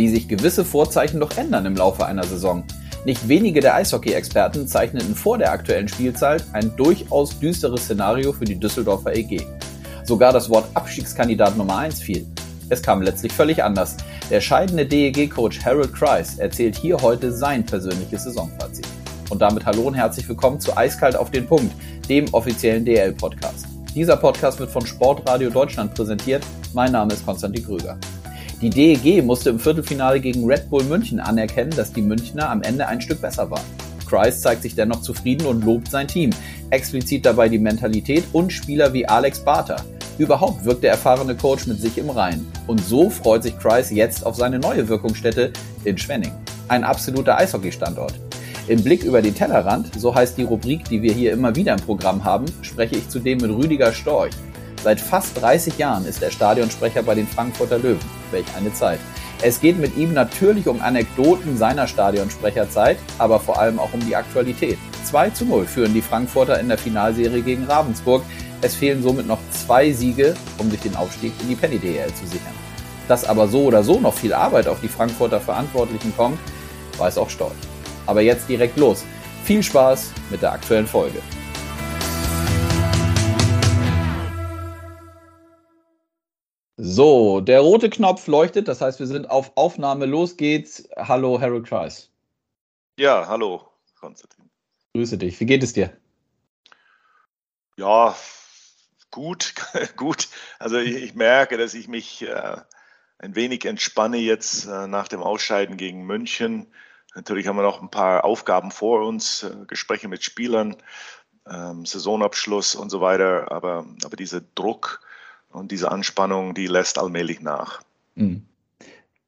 wie sich gewisse Vorzeichen doch ändern im Laufe einer Saison. Nicht wenige der Eishockey-Experten zeichneten vor der aktuellen Spielzeit ein durchaus düsteres Szenario für die Düsseldorfer EG. Sogar das Wort Abstiegskandidat Nummer 1 fiel. Es kam letztlich völlig anders. Der scheidende DEG-Coach Harold Kreis erzählt hier heute sein persönliches Saisonfazit. Und damit hallo und herzlich willkommen zu Eiskalt auf den Punkt, dem offiziellen DL-Podcast. Dieser Podcast wird von Sportradio Deutschland präsentiert. Mein Name ist Konstantin Krüger. Die DEG musste im Viertelfinale gegen Red Bull München anerkennen, dass die Münchner am Ende ein Stück besser waren. Kreis zeigt sich dennoch zufrieden und lobt sein Team. Explizit dabei die Mentalität und Spieler wie Alex Barter. Überhaupt wirkt der erfahrene Coach mit sich im Reinen. Und so freut sich Kreis jetzt auf seine neue Wirkungsstätte in Schwenning. Ein absoluter Eishockey-Standort. Im Blick über den Tellerrand, so heißt die Rubrik, die wir hier immer wieder im Programm haben, spreche ich zudem mit Rüdiger Storch. Seit fast 30 Jahren ist er Stadionsprecher bei den Frankfurter Löwen. Welch eine Zeit. Es geht mit ihm natürlich um Anekdoten seiner Stadionsprecherzeit, aber vor allem auch um die Aktualität. 2 zu 0 führen die Frankfurter in der Finalserie gegen Ravensburg. Es fehlen somit noch zwei Siege, um sich den Aufstieg in die Penny DL zu sichern. Dass aber so oder so noch viel Arbeit auf die Frankfurter Verantwortlichen kommt, weiß auch Storch. Aber jetzt direkt los. Viel Spaß mit der aktuellen Folge. So, der rote Knopf leuchtet, das heißt, wir sind auf Aufnahme. Los geht's. Hallo, Harold Kreis. Ja, hallo, Konstantin. Grüße dich. Wie geht es dir? Ja, gut, gut. Also ich, ich, merke, dass ich mich äh, ein wenig entspanne jetzt äh, nach dem Ausscheiden gegen München. Natürlich haben wir noch ein paar Aufgaben vor uns, äh, Gespräche mit Spielern, ähm, Saisonabschluss und so weiter. Aber, aber dieser Druck und diese Anspannung, die lässt allmählich nach. Mhm.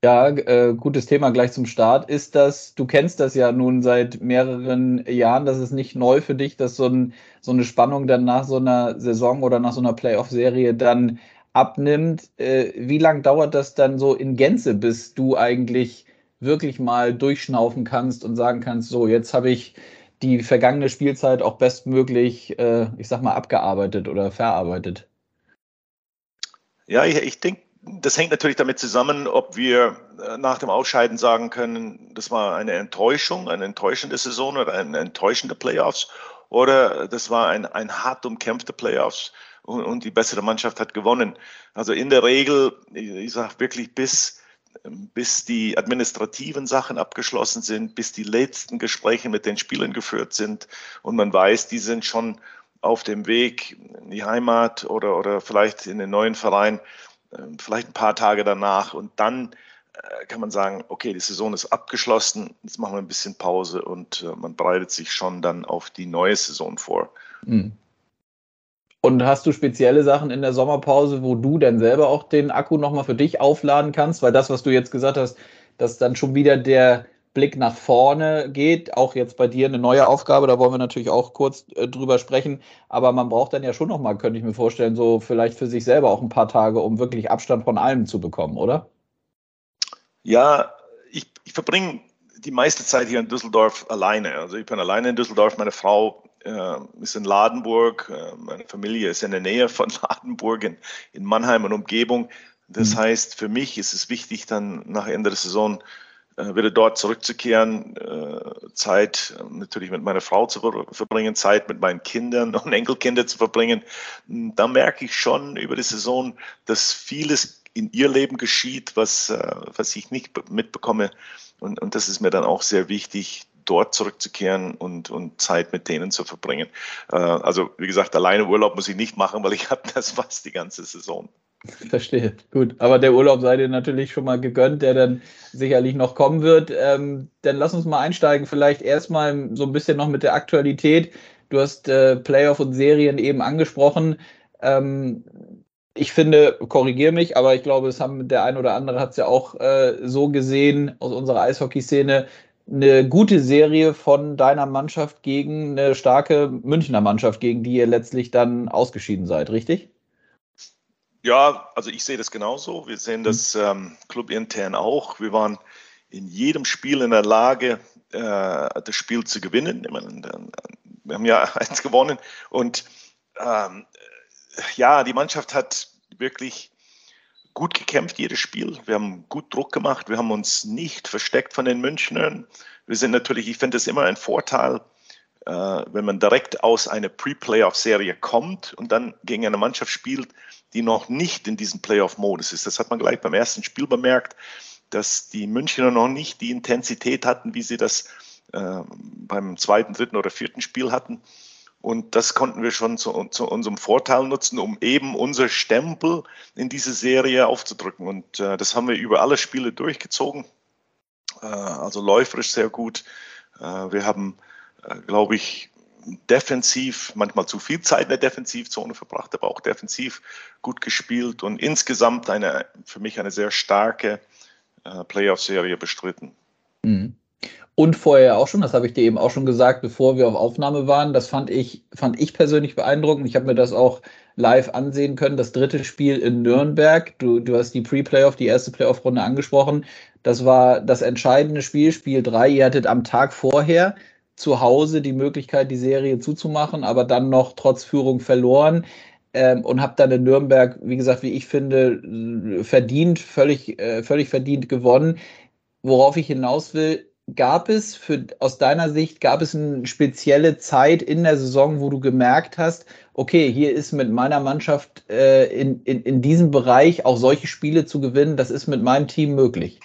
Ja, äh, gutes Thema gleich zum Start. Ist das, du kennst das ja nun seit mehreren Jahren, das ist nicht neu für dich, dass so, ein, so eine Spannung dann nach so einer Saison oder nach so einer Playoff-Serie dann abnimmt. Äh, wie lange dauert das dann so in Gänze, bis du eigentlich wirklich mal durchschnaufen kannst und sagen kannst, so, jetzt habe ich die vergangene Spielzeit auch bestmöglich, äh, ich sag mal, abgearbeitet oder verarbeitet? Ja, ich, ich denke, das hängt natürlich damit zusammen, ob wir äh, nach dem Ausscheiden sagen können, das war eine Enttäuschung, eine enttäuschende Saison oder eine enttäuschende Playoffs oder das war ein, ein hart umkämpfte Playoffs und, und die bessere Mannschaft hat gewonnen. Also in der Regel, ich, ich sage wirklich bis bis die administrativen Sachen abgeschlossen sind, bis die letzten Gespräche mit den Spielern geführt sind und man weiß, die sind schon auf dem Weg in die Heimat oder, oder vielleicht in den neuen Verein, ähm, vielleicht ein paar Tage danach und dann äh, kann man sagen, okay, die Saison ist abgeschlossen, jetzt machen wir ein bisschen Pause und äh, man bereitet sich schon dann auf die neue Saison vor. Mhm. Und hast du spezielle Sachen in der Sommerpause, wo du dann selber auch den Akku nochmal für dich aufladen kannst? Weil das, was du jetzt gesagt hast, dass dann schon wieder der Blick nach vorne geht, auch jetzt bei dir eine neue Aufgabe, da wollen wir natürlich auch kurz äh, drüber sprechen, aber man braucht dann ja schon nochmal, könnte ich mir vorstellen, so vielleicht für sich selber auch ein paar Tage, um wirklich Abstand von allem zu bekommen, oder? Ja, ich, ich verbringe die meiste Zeit hier in Düsseldorf alleine. Also ich bin alleine in Düsseldorf, meine Frau äh, ist in Ladenburg, äh, meine Familie ist in der Nähe von Ladenburg in, in Mannheim und Umgebung. Das mhm. heißt, für mich ist es wichtig, dann nach Ende der Saison äh, wieder dort zurückzukehren, äh, Zeit äh, natürlich mit meiner Frau zu verbringen, Zeit mit meinen Kindern und Enkelkindern zu verbringen. Da merke ich schon über die Saison, dass vieles in ihr Leben geschieht, was, was ich nicht mitbekomme. Und, und das ist mir dann auch sehr wichtig, dort zurückzukehren und, und Zeit mit denen zu verbringen. Also wie gesagt, alleine Urlaub muss ich nicht machen, weil ich habe das fast die ganze Saison. Verstehe, gut. Aber der Urlaub sei dir natürlich schon mal gegönnt, der dann sicherlich noch kommen wird. Ähm, dann lass uns mal einsteigen, vielleicht erstmal so ein bisschen noch mit der Aktualität. Du hast äh, Playoff und Serien eben angesprochen. Ähm, ich finde, korrigiere mich, aber ich glaube, es haben der ein oder andere hat es ja auch äh, so gesehen aus unserer Eishockeyszene eine gute Serie von deiner Mannschaft gegen eine starke Münchner Mannschaft, gegen die ihr letztlich dann ausgeschieden seid, richtig? Ja, also ich sehe das genauso. Wir sehen mhm. das ähm, clubintern auch. Wir waren in jedem Spiel in der Lage, äh, das Spiel zu gewinnen. Wir haben ja eins gewonnen und ähm, ja, die Mannschaft hat wirklich gut gekämpft, jedes Spiel. Wir haben gut Druck gemacht. Wir haben uns nicht versteckt von den Münchnern. Wir sind natürlich, ich finde es immer ein Vorteil, wenn man direkt aus einer Pre-Playoff-Serie kommt und dann gegen eine Mannschaft spielt, die noch nicht in diesem Playoff-Modus ist. Das hat man gleich beim ersten Spiel bemerkt, dass die Münchner noch nicht die Intensität hatten, wie sie das äh, beim zweiten, dritten oder vierten Spiel hatten. Und das konnten wir schon zu, zu, unserem Vorteil nutzen, um eben unser Stempel in diese Serie aufzudrücken. Und äh, das haben wir über alle Spiele durchgezogen. Äh, also läuferisch sehr gut. Äh, wir haben, äh, glaube ich, defensiv manchmal zu viel Zeit in der Defensivzone verbracht, aber auch defensiv gut gespielt und insgesamt eine, für mich eine sehr starke äh, Playoff-Serie bestritten. Mhm. Und vorher auch schon, das habe ich dir eben auch schon gesagt, bevor wir auf Aufnahme waren. Das fand ich, fand ich persönlich beeindruckend. Ich habe mir das auch live ansehen können. Das dritte Spiel in Nürnberg. Du, du hast die Pre-Playoff, die erste Playoff-Runde angesprochen. Das war das entscheidende Spiel, Spiel 3. Ihr hattet am Tag vorher zu Hause die Möglichkeit, die Serie zuzumachen, aber dann noch trotz Führung verloren. Ähm, und habe dann in Nürnberg, wie gesagt, wie ich finde, verdient, völlig, äh, völlig verdient gewonnen. Worauf ich hinaus will, gab es für, aus deiner Sicht, gab es eine spezielle Zeit in der Saison, wo du gemerkt hast, okay, hier ist mit meiner Mannschaft äh, in, in, in diesem Bereich auch solche Spiele zu gewinnen, das ist mit meinem Team möglich?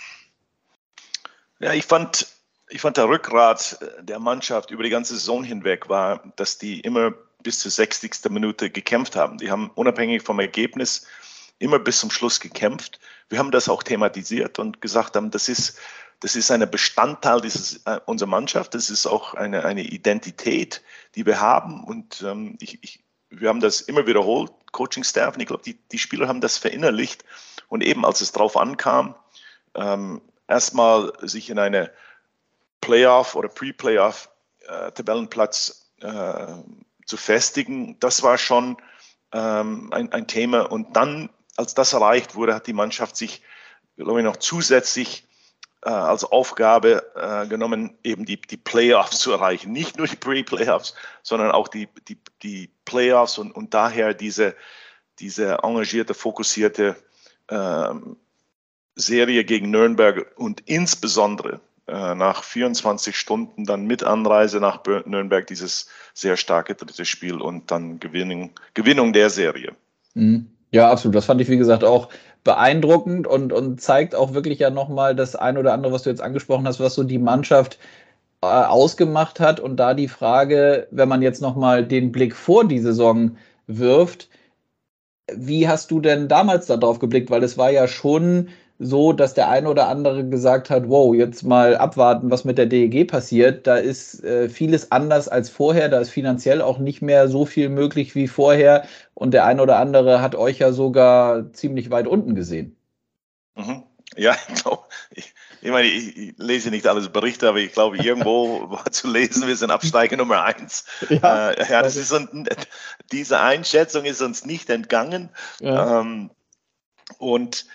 Ja, ich fand, ich fand der Rückgrat der Mannschaft über die ganze Saison hinweg war, dass die immer bis zur 60. Minute gekämpft haben. Die haben unabhängig vom Ergebnis immer bis zum Schluss gekämpft. Wir haben das auch thematisiert und gesagt haben, das ist das ist ein Bestandteil dieses, äh, unserer Mannschaft. Das ist auch eine, eine Identität, die wir haben. Und ähm, ich, ich, wir haben das immer wiederholt, Coaching-Staff. Und ich glaube, die, die Spieler haben das verinnerlicht. Und eben, als es drauf ankam, ähm, erstmal sich in eine Playoff- oder Pre-Playoff-Tabellenplatz äh, zu festigen, das war schon ähm, ein, ein Thema. Und dann, als das erreicht wurde, hat die Mannschaft sich, glaube ich, noch zusätzlich äh, als Aufgabe äh, genommen, eben die, die Playoffs zu erreichen. Nicht nur die Pre-Playoffs, sondern auch die, die, die Playoffs und, und daher diese, diese engagierte, fokussierte äh, Serie gegen Nürnberg und insbesondere äh, nach 24 Stunden dann mit Anreise nach Nürnberg dieses sehr starke dritte Spiel und dann Gewinnung, Gewinnung der Serie. Mhm. Ja, absolut. Das fand ich, wie gesagt, auch beeindruckend und, und zeigt auch wirklich ja nochmal das ein oder andere, was du jetzt angesprochen hast, was so die Mannschaft äh, ausgemacht hat. Und da die Frage, wenn man jetzt nochmal den Blick vor die Saison wirft, wie hast du denn damals darauf geblickt? Weil es war ja schon so, dass der eine oder andere gesagt hat, wow, jetzt mal abwarten, was mit der DEG passiert. Da ist äh, vieles anders als vorher. Da ist finanziell auch nicht mehr so viel möglich wie vorher. Und der eine oder andere hat euch ja sogar ziemlich weit unten gesehen. Mhm. Ja, ich glaube, ich, ich meine, ich, ich, lese nicht alles Berichte, aber ich glaube, irgendwo war zu lesen, wir sind Absteiger Nummer eins. Ja, äh, ja das ist uns, diese Einschätzung ist uns nicht entgangen. Ja. Ähm, und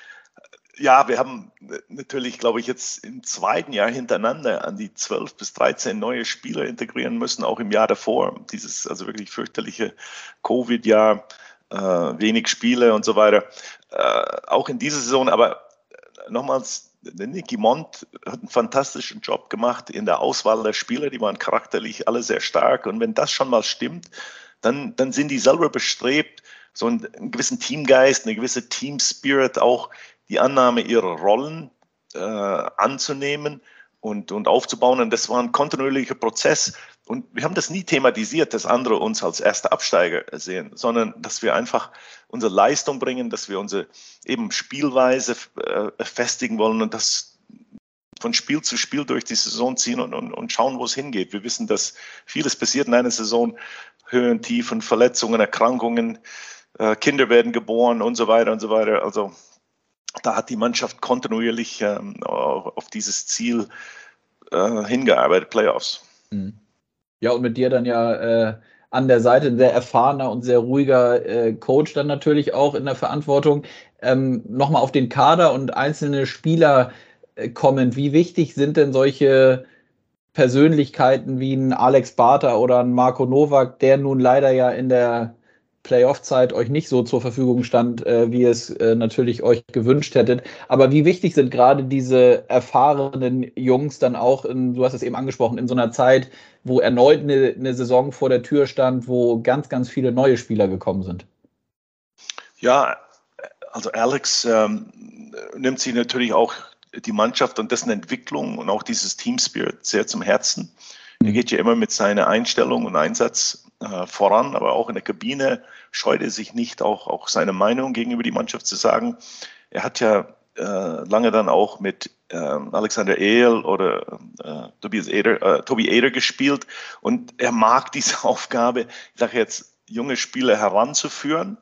ja, wir haben natürlich, glaube ich, jetzt im zweiten Jahr hintereinander an die 12 bis 13 neue Spieler integrieren müssen, auch im Jahr davor. Dieses also wirklich fürchterliche Covid-Jahr, äh, wenig Spiele und so weiter. Äh, auch in dieser Saison, aber nochmals, Nicky Mont hat einen fantastischen Job gemacht in der Auswahl der Spieler. Die waren charakterlich alle sehr stark. Und wenn das schon mal stimmt, dann, dann sind die selber bestrebt, so einen, einen gewissen Teamgeist, eine gewisse Team-Spirit auch die Annahme ihrer Rollen äh, anzunehmen und, und aufzubauen. Und das war ein kontinuierlicher Prozess. Und wir haben das nie thematisiert, dass andere uns als erste Absteiger sehen, sondern dass wir einfach unsere Leistung bringen, dass wir unsere eben Spielweise äh, festigen wollen und das von Spiel zu Spiel durch die Saison ziehen und, und, und schauen, wo es hingeht. Wir wissen, dass vieles passiert in einer Saison, Höhen, Tiefen, Verletzungen, Erkrankungen, äh, Kinder werden geboren und so weiter und so weiter. Also da hat die Mannschaft kontinuierlich ähm, auf dieses Ziel äh, hingearbeitet, Playoffs. Mhm. Ja, und mit dir dann ja äh, an der Seite ein sehr erfahrener und sehr ruhiger äh, Coach dann natürlich auch in der Verantwortung. Ähm, Nochmal auf den Kader und einzelne Spieler äh, kommen. Wie wichtig sind denn solche Persönlichkeiten wie ein Alex Barter oder ein Marco Nowak, der nun leider ja in der Playoff-Zeit euch nicht so zur Verfügung stand, äh, wie es äh, natürlich euch gewünscht hättet. Aber wie wichtig sind gerade diese erfahrenen Jungs dann auch, in, du hast es eben angesprochen, in so einer Zeit, wo erneut eine, eine Saison vor der Tür stand, wo ganz, ganz viele neue Spieler gekommen sind? Ja, also Alex ähm, nimmt sich natürlich auch die Mannschaft und dessen Entwicklung und auch dieses Team Spirit sehr zum Herzen. Er mhm. geht ja immer mit seiner Einstellung und Einsatz äh, voran, aber auch in der Kabine scheut er sich nicht, auch, auch seine Meinung gegenüber die Mannschaft zu sagen. Er hat ja äh, lange dann auch mit äh, Alexander Ehl oder äh, Tobias Eder, äh, Tobi Eder gespielt und er mag diese Aufgabe, ich sage jetzt, junge Spieler heranzuführen.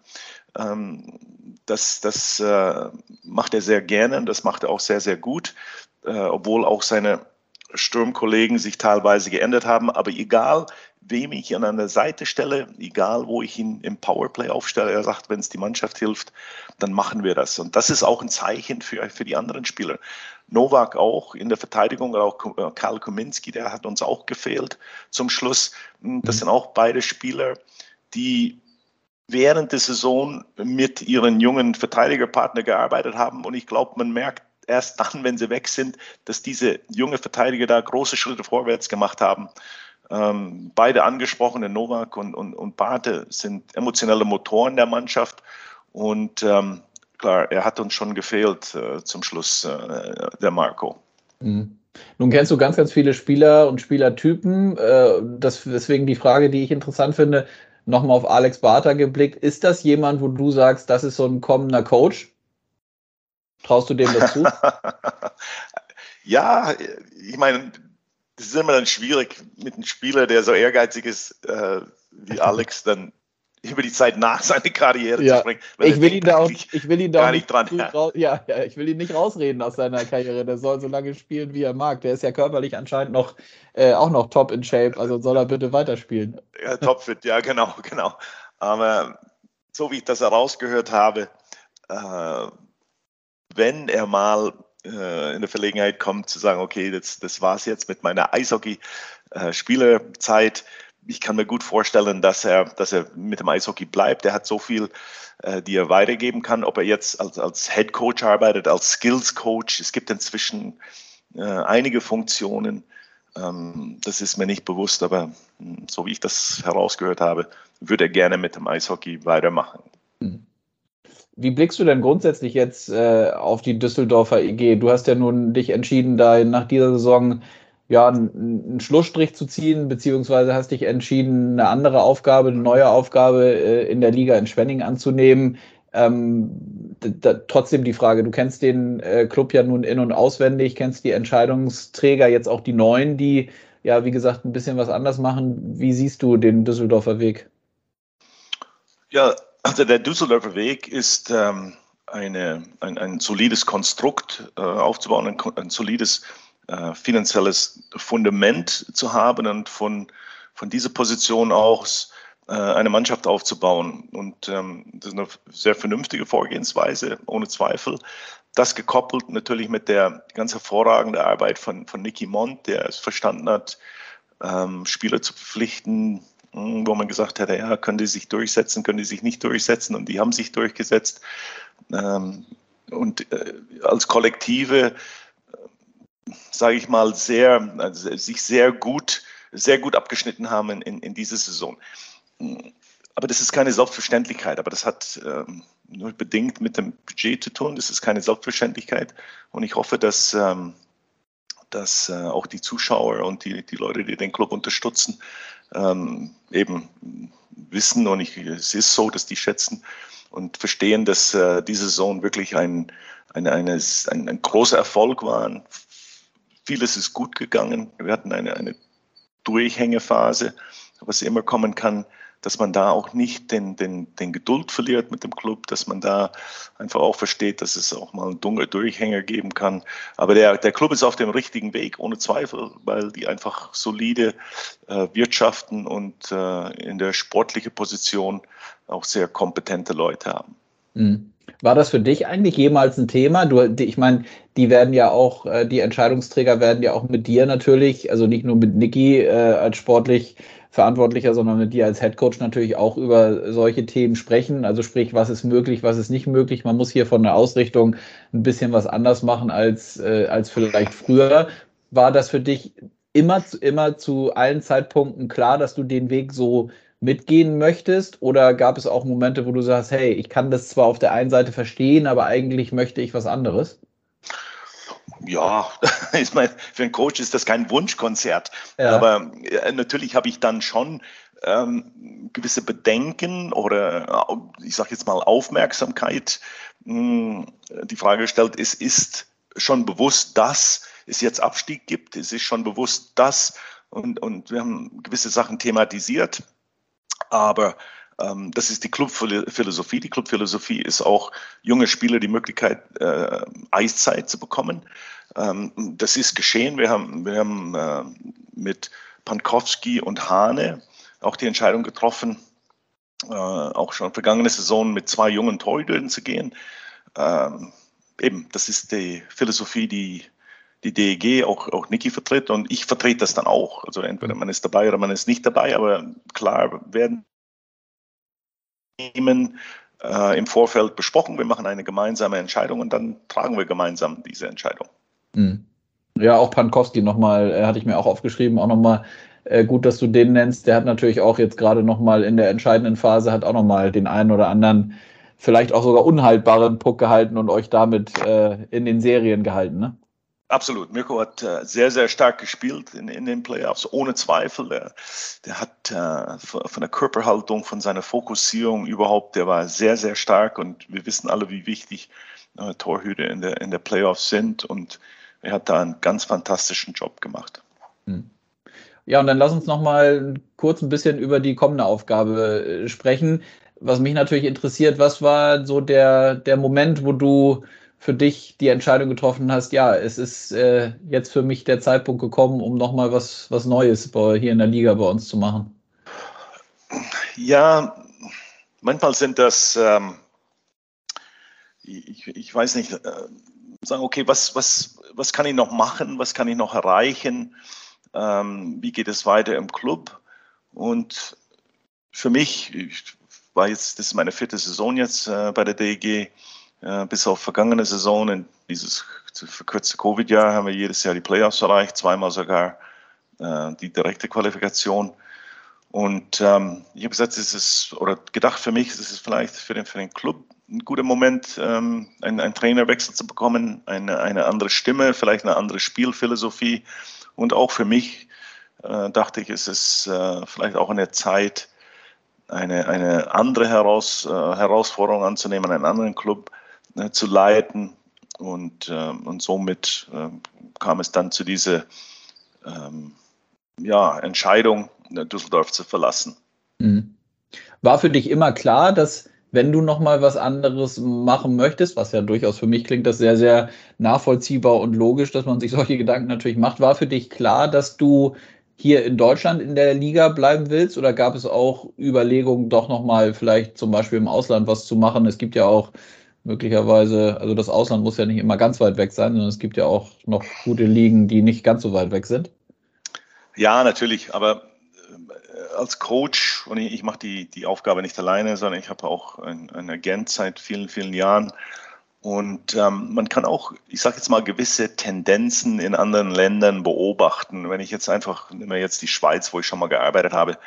Ähm, das das äh, macht er sehr gerne und das macht er auch sehr, sehr gut, äh, obwohl auch seine Sturmkollegen sich teilweise geändert haben. Aber egal, wem ich an einer Seite stelle, egal wo ich ihn im Powerplay aufstelle, er sagt, wenn es die Mannschaft hilft, dann machen wir das. Und das ist auch ein Zeichen für, für die anderen Spieler. Novak auch in der Verteidigung, auch äh, Karl Kominski, der hat uns auch gefehlt zum Schluss. Hm, das mhm. sind auch beide Spieler, die während der Saison mit ihren jungen Verteidigerpartner gearbeitet haben. Und ich glaube, man merkt erst dann, wenn sie weg sind, dass diese junge Verteidiger da große Schritte vorwärts gemacht haben. Ähm, beide angesprochene, Novak und, und, und Barte, sind emotionelle Motoren der Mannschaft. Und ähm, klar, er hat uns schon gefehlt äh, zum Schluss, äh, der Marco. Mhm. Nun kennst du ganz, ganz viele Spieler und Spielertypen. Äh, das, deswegen die Frage, die ich interessant finde, nochmal auf Alex Barter geblickt. Ist das jemand, wo du sagst, das ist so ein kommender Coach? Traust du dem das zu? ja, ich meine, das ist immer dann schwierig mit einem Spieler, der so ehrgeizig ist äh, wie Alex, dann über die Zeit nach seiner Karriere ja. zu springen. Ich will, ihn da auch, ich will ihn da gar nicht dran. Ja. ja. Ja, ich will ihn nicht rausreden aus seiner Karriere. Der soll so lange spielen, wie er mag. Der ist ja körperlich anscheinend noch äh, auch noch top in Shape. Also soll er bitte weiterspielen. Ja, topfit, ja, genau, genau. Aber so wie ich das herausgehört habe, äh, wenn er mal äh, in der Verlegenheit kommt zu sagen, okay, das, das war es jetzt mit meiner Eishockey-Spielerzeit. Ich kann mir gut vorstellen, dass er, dass er mit dem Eishockey bleibt. Er hat so viel, äh, die er weitergeben kann. Ob er jetzt als, als Head Coach arbeitet, als Skills Coach. Es gibt inzwischen äh, einige Funktionen. Ähm, das ist mir nicht bewusst, aber hm, so wie ich das herausgehört habe, würde er gerne mit dem Eishockey weitermachen. Mhm. Wie blickst du denn grundsätzlich jetzt äh, auf die Düsseldorfer EG? Du hast ja nun dich entschieden, da nach dieser Saison ja, einen Schlussstrich zu ziehen, beziehungsweise hast dich entschieden, eine andere Aufgabe, eine neue Aufgabe äh, in der Liga in Schwenning anzunehmen. Ähm, trotzdem die Frage, du kennst den äh, Club ja nun in- und auswendig, kennst die Entscheidungsträger, jetzt auch die Neuen, die ja, wie gesagt, ein bisschen was anders machen. Wie siehst du den Düsseldorfer Weg? Ja, also der Düsseldorfer Weg ist ähm, eine, ein, ein, solides Konstrukt äh, aufzubauen, ein, ein solides äh, finanzielles Fundament zu haben und von, von dieser Position aus äh, eine Mannschaft aufzubauen. Und ähm, das ist eine sehr vernünftige Vorgehensweise, ohne Zweifel. Das gekoppelt natürlich mit der ganz hervorragenden Arbeit von, von Nicky Mont, der es verstanden hat, ähm, Spieler zu verpflichten, wo man gesagt hätte, ja, können die sich durchsetzen, können die sich nicht durchsetzen und die haben sich durchgesetzt. Ähm, und äh, als Kollektive, äh, sage ich mal, sehr, also sich sehr gut, sehr gut abgeschnitten haben in, in, in diese Saison. Hm, aber das ist keine Selbstverständlichkeit, aber das hat ähm, nur bedingt mit dem Budget zu tun. Das ist keine Selbstverständlichkeit. Und ich hoffe, dass, ähm, dass äh, auch die Zuschauer und die, die Leute, die den Club unterstützen, ähm, eben wissen und ich, es ist so, dass die schätzen und verstehen, dass äh, diese Saison wirklich ein, ein, eine, ein, ein großer Erfolg war. Vieles ist gut gegangen. Wir hatten eine, eine Durchhängephase, was immer kommen kann dass man da auch nicht den, den, den Geduld verliert mit dem Club, dass man da einfach auch versteht, dass es auch mal einen dunklen Durchhänger geben kann. Aber der, der Club ist auf dem richtigen Weg, ohne Zweifel, weil die einfach solide äh, wirtschaften und äh, in der sportlichen Position auch sehr kompetente Leute haben. Mhm. War das für dich eigentlich jemals ein Thema? Du, ich meine, die werden ja auch, äh, die Entscheidungsträger werden ja auch mit dir natürlich, also nicht nur mit Niki äh, als sportlich Verantwortlicher, sondern mit dir als Head Coach natürlich auch über solche Themen sprechen. Also sprich, was ist möglich, was ist nicht möglich. Man muss hier von der Ausrichtung ein bisschen was anders machen als, äh, als vielleicht früher. War das für dich immer, immer zu allen Zeitpunkten klar, dass du den Weg so mitgehen möchtest? Oder gab es auch Momente, wo du sagst, hey, ich kann das zwar auf der einen Seite verstehen, aber eigentlich möchte ich was anderes? Ja, ich meine, für einen Coach ist das kein Wunschkonzert. Ja. Aber äh, natürlich habe ich dann schon ähm, gewisse Bedenken oder äh, ich sage jetzt mal Aufmerksamkeit mh, hm, die Frage gestellt, es ist schon bewusst, dass es jetzt Abstieg gibt. Es ist schon bewusst, dass und, und wir haben gewisse Sachen thematisiert. Aber das ist die Clubphilosophie. Die Clubphilosophie ist auch junge Spieler die Möglichkeit, äh, Eiszeit zu bekommen. Ähm, das ist geschehen. Wir haben, wir haben äh, mit Pankowski und Hane auch die Entscheidung getroffen, äh, auch schon vergangene Saison mit zwei jungen Torhütern zu gehen. Ähm, eben, das ist die Philosophie, die die DEG, auch, auch Niki vertritt und ich vertrete das dann auch. Also entweder man ist dabei oder man ist nicht dabei, aber klar werden Themen äh, im Vorfeld besprochen. Wir machen eine gemeinsame Entscheidung und dann tragen wir gemeinsam diese Entscheidung. Mhm. Ja, auch Pankowski nochmal, äh, hatte ich mir auch aufgeschrieben, auch nochmal äh, gut, dass du den nennst. Der hat natürlich auch jetzt gerade nochmal in der entscheidenden Phase, hat auch nochmal den einen oder anderen, vielleicht auch sogar unhaltbaren Puck gehalten und euch damit äh, in den Serien gehalten, ne? Absolut. Mirko hat äh, sehr, sehr stark gespielt in, in den Playoffs, ohne Zweifel. Der, der hat äh, von der Körperhaltung, von seiner Fokussierung überhaupt, der war sehr, sehr stark und wir wissen alle, wie wichtig äh, Torhüter in der, in der Playoffs sind und er hat da einen ganz fantastischen Job gemacht. Hm. Ja, und dann lass uns noch mal kurz ein bisschen über die kommende Aufgabe äh, sprechen. Was mich natürlich interessiert, was war so der, der Moment, wo du für dich die Entscheidung getroffen hast, ja, es ist äh, jetzt für mich der Zeitpunkt gekommen, um nochmal was, was Neues bei, hier in der Liga bei uns zu machen? Ja, manchmal sind das, ähm, ich, ich, weiß nicht, äh, sagen, okay, was, was, was kann ich noch machen, was kann ich noch erreichen, ähm, wie geht es weiter im Club? Und für mich, ich war jetzt, das ist meine vierte Saison jetzt äh, bei der DEG, bis auf vergangene Saison, in dieses verkürzte Covid-Jahr, haben wir jedes Jahr die Playoffs erreicht, zweimal sogar äh, die direkte Qualifikation. Und ähm, ich habe gesagt, es ist, oder gedacht für mich, es ist vielleicht für den, für den Club ein guter Moment, ähm, einen, einen Trainerwechsel zu bekommen, eine, eine andere Stimme, vielleicht eine andere Spielphilosophie. Und auch für mich äh, dachte ich, es ist äh, vielleicht auch in der Zeit, eine, eine andere Heraus, äh, Herausforderung anzunehmen, einen anderen Club äh, zu leiten. Und, äh, und somit äh, kam es dann zu dieser ähm, ja, Entscheidung, Düsseldorf zu verlassen. Mhm. War für dich immer klar, dass wenn du noch mal was anderes machen möchtest, was ja durchaus für mich klingt, das sehr, sehr nachvollziehbar und logisch, dass man sich solche Gedanken natürlich macht, war für dich klar, dass du hier in Deutschland in der Liga bleiben willst oder gab es auch Überlegungen, doch noch mal vielleicht zum Beispiel im Ausland was zu machen? Es gibt ja auch möglicherweise, also das Ausland muss ja nicht immer ganz weit weg sein, sondern es gibt ja auch noch gute Ligen, die nicht ganz so weit weg sind. Ja, natürlich, aber äh, als Coach, und ich, ich mache die, die Aufgabe nicht alleine, sondern ich habe auch einen, Agent seit vielen, vielen Jahren. Und ähm, man kann auch, ich sage jetzt mal, gewisse Tendenzen in anderen Ländern beobachten. Wenn ich jetzt einfach, nehmen wir jetzt die Schweiz, wo ich schon mal gearbeitet habe,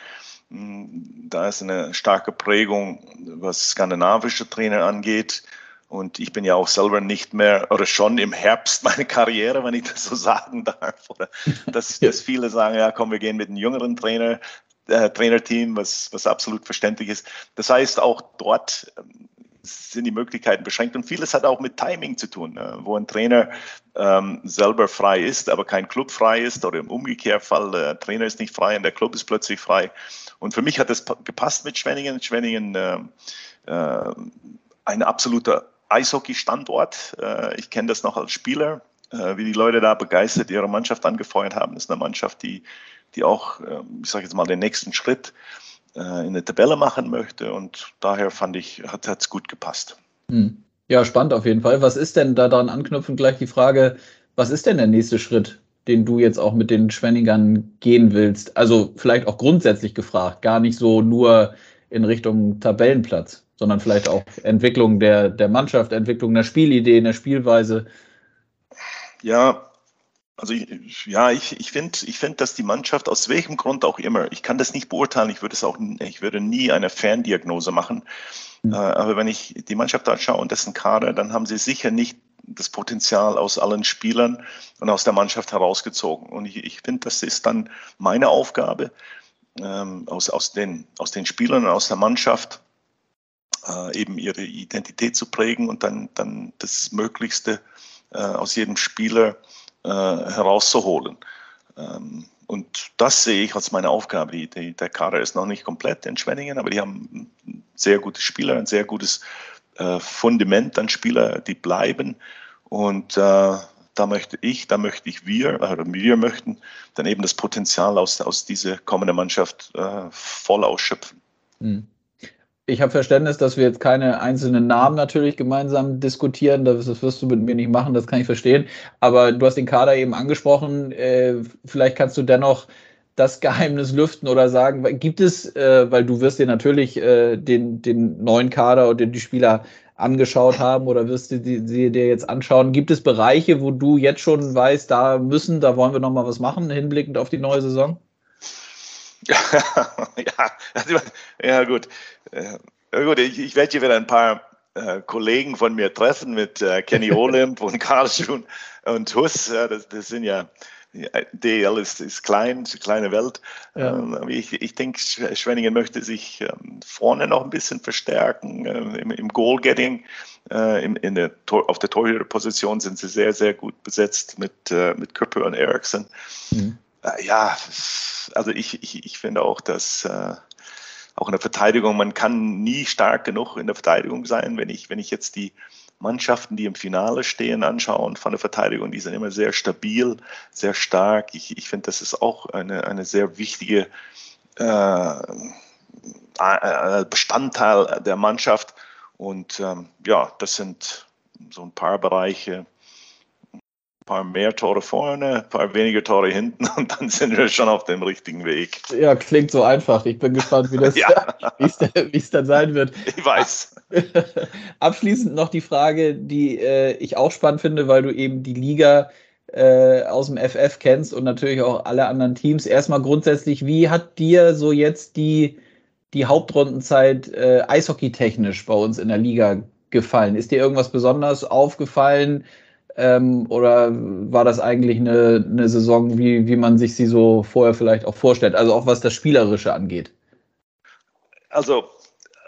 hm, da ist eine starke Prägung, was skandinavische Trainer angeht. Und ich bin ja auch selber nicht mehr oder schon im Herbst meine Karriere, wenn ich das so sagen darf. Oder dass, dass viele sagen, ja, komm, wir gehen mit einem jüngeren Trainer, äh, Trainerteam, was, was absolut verständlich ist. Das heißt, auch dort ähm, sind die Möglichkeiten beschränkt und vieles hat auch mit Timing zu tun, ne? wo ein Trainer ähm, selber frei ist, aber kein Club frei ist oder im Umgekehrfall, der Trainer ist nicht frei und der Club ist plötzlich frei. Und für mich hat es gepasst mit Schwenningen. Schwenningen äh, äh, ein absoluter Eishockey-Standort. Äh, ich kenne das noch als Spieler, äh, wie die Leute da begeistert ihre Mannschaft angefeuert haben. Das ist eine Mannschaft, die, die auch, ähm, ich sage jetzt mal, den nächsten Schritt äh, in der Tabelle machen möchte. Und daher fand ich, hat es gut gepasst. Hm. Ja, spannend auf jeden Fall. Was ist denn da daran anknüpfend gleich die Frage, was ist denn der nächste Schritt den du jetzt auch mit den Schwenningern gehen willst? Also vielleicht auch grundsätzlich gefragt, gar nicht so nur in Richtung Tabellenplatz, sondern vielleicht auch Entwicklung der, der Mannschaft, Entwicklung der Spielidee, der Spielweise. Ja, also ich, ja, ich, ich finde, ich finde, dass die Mannschaft aus welchem Grund auch immer, ich kann das nicht beurteilen, ich würde es auch, ich würde nie eine Ferndiagnose machen. Mhm. aber wenn ich die Mannschaft anschaue und dessen Kader, dann haben sie sicher nicht das Potenzial aus allen Spielern und aus der Mannschaft herausgezogen. Und ich, ich finde, das ist dann meine Aufgabe, ähm, aus, aus, den, aus den Spielern und aus der Mannschaft äh, eben ihre Identität zu prägen und dann, dann das Möglichste äh, aus jedem Spieler äh, herauszuholen. Ähm, und das sehe ich als meine Aufgabe. Die, die, der Kader ist noch nicht komplett in Schwenningen, aber die haben sehr gute Spieler, ein sehr gutes äh, Fundament an Spieler, die bleiben. Und äh, da möchte ich, da möchte ich wir, oder wir möchten dann eben das Potenzial aus, aus dieser kommenden Mannschaft äh, voll ausschöpfen. Mhm. Ich habe Verständnis, dass wir jetzt keine einzelnen Namen natürlich gemeinsam diskutieren. Das, das, wirst du mit mir nicht machen, das kann ich verstehen. Aber du hast den Kader eben angesprochen. Äh, vielleicht kannst du dennoch das Geheimnis lüften oder sagen, gibt es, äh, weil du wirst dir natürlich äh, den, den neuen Kader oder die Spieler angeschaut haben oder wirst du die dir jetzt anschauen, gibt es Bereiche, wo du jetzt schon weißt, da müssen, da wollen wir noch mal was machen, hinblickend auf die neue Saison? ja, ja gut. Ja, gut, ich, ich werde hier wieder ein paar äh, Kollegen von mir treffen mit äh, Kenny Olymp und Karl Schun und Huss. Ja, das, das sind ja DL ist, ist klein, ist eine kleine Welt. Ja. Ähm, ich, ich denke, Schwenningen möchte sich ähm, vorne noch ein bisschen verstärken. Ähm, Im, im Goal-Getting, äh, in, in der, auf der Torhüterposition sind sie sehr, sehr gut besetzt mit, äh, mit Köppe und Eriksson. Mhm. Äh, ja, also ich, ich, ich finde auch, dass auch in der Verteidigung, man kann nie stark genug in der Verteidigung sein, wenn ich, wenn ich jetzt die Mannschaften, die im Finale stehen, anschauen von der Verteidigung, die sind immer sehr stabil, sehr stark. Ich, ich finde, das ist auch eine, eine sehr wichtige äh, äh, Bestandteil der Mannschaft. Und ähm, ja, das sind so ein paar Bereiche, paar mehr Tore vorne, ein paar weniger Tore hinten und dann sind wir schon auf dem richtigen Weg. Ja, klingt so einfach. Ich bin gespannt, wie das ja. wie es dann sein wird. Ich weiß. Abschließend noch die Frage, die äh, ich auch spannend finde, weil du eben die Liga äh, aus dem FF kennst und natürlich auch alle anderen Teams. Erstmal grundsätzlich, wie hat dir so jetzt die, die Hauptrundenzeit äh, eishockeytechnisch bei uns in der Liga gefallen? Ist dir irgendwas besonders aufgefallen? Ähm, oder war das eigentlich eine, eine Saison, wie, wie man sich sie so vorher vielleicht auch vorstellt? Also auch was das Spielerische angeht. Also,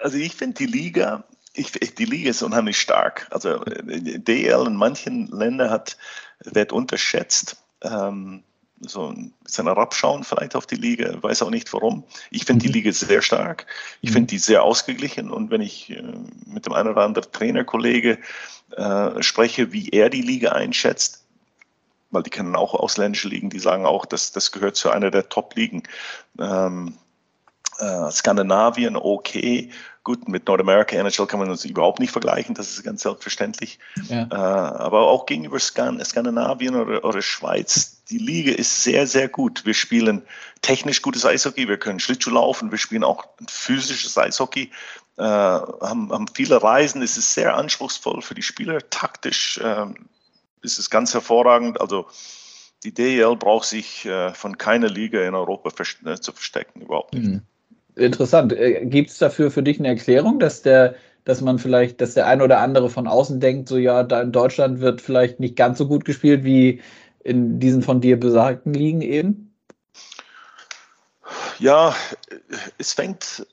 also ich finde die Liga, ich, die Liga ist unheimlich stark. Also DL in manchen Ländern hat, wird unterschätzt. Ähm, so ein bisschen herabschauen vielleicht auf die Liga, weiß auch nicht warum. Ich finde die mhm. Liga sehr stark. Ich finde mhm. die sehr ausgeglichen und wenn ich äh, mit dem einen oder anderen Trainerkollege äh, spreche, wie er die Liga einschätzt, weil die kennen auch ausländische Ligen, die sagen auch, dass das gehört zu einer der Top-Ligen. Ähm, äh, Skandinavien, okay, gut, mit Nordamerika, NHL kann man uns überhaupt nicht vergleichen, das ist ganz selbstverständlich. Ja. Äh, aber auch gegenüber Skan Skandinavien oder, oder Schweiz, die Liga ist sehr, sehr gut. Wir spielen technisch gutes Eishockey, wir können Schlittschuh laufen, wir spielen auch physisches Eishockey, äh, haben, haben viele Reisen, es ist sehr anspruchsvoll für die Spieler, taktisch äh, ist es ganz hervorragend. Also die DEL braucht sich äh, von keiner Liga in Europa äh, zu verstecken, überhaupt nicht. Mhm. Interessant. Äh, Gibt es dafür für dich eine Erklärung, dass der, dass man vielleicht, dass der ein oder andere von außen denkt, so ja, da in Deutschland wird vielleicht nicht ganz so gut gespielt wie in diesen von dir besagten Ligen eben? Ja, es fängt,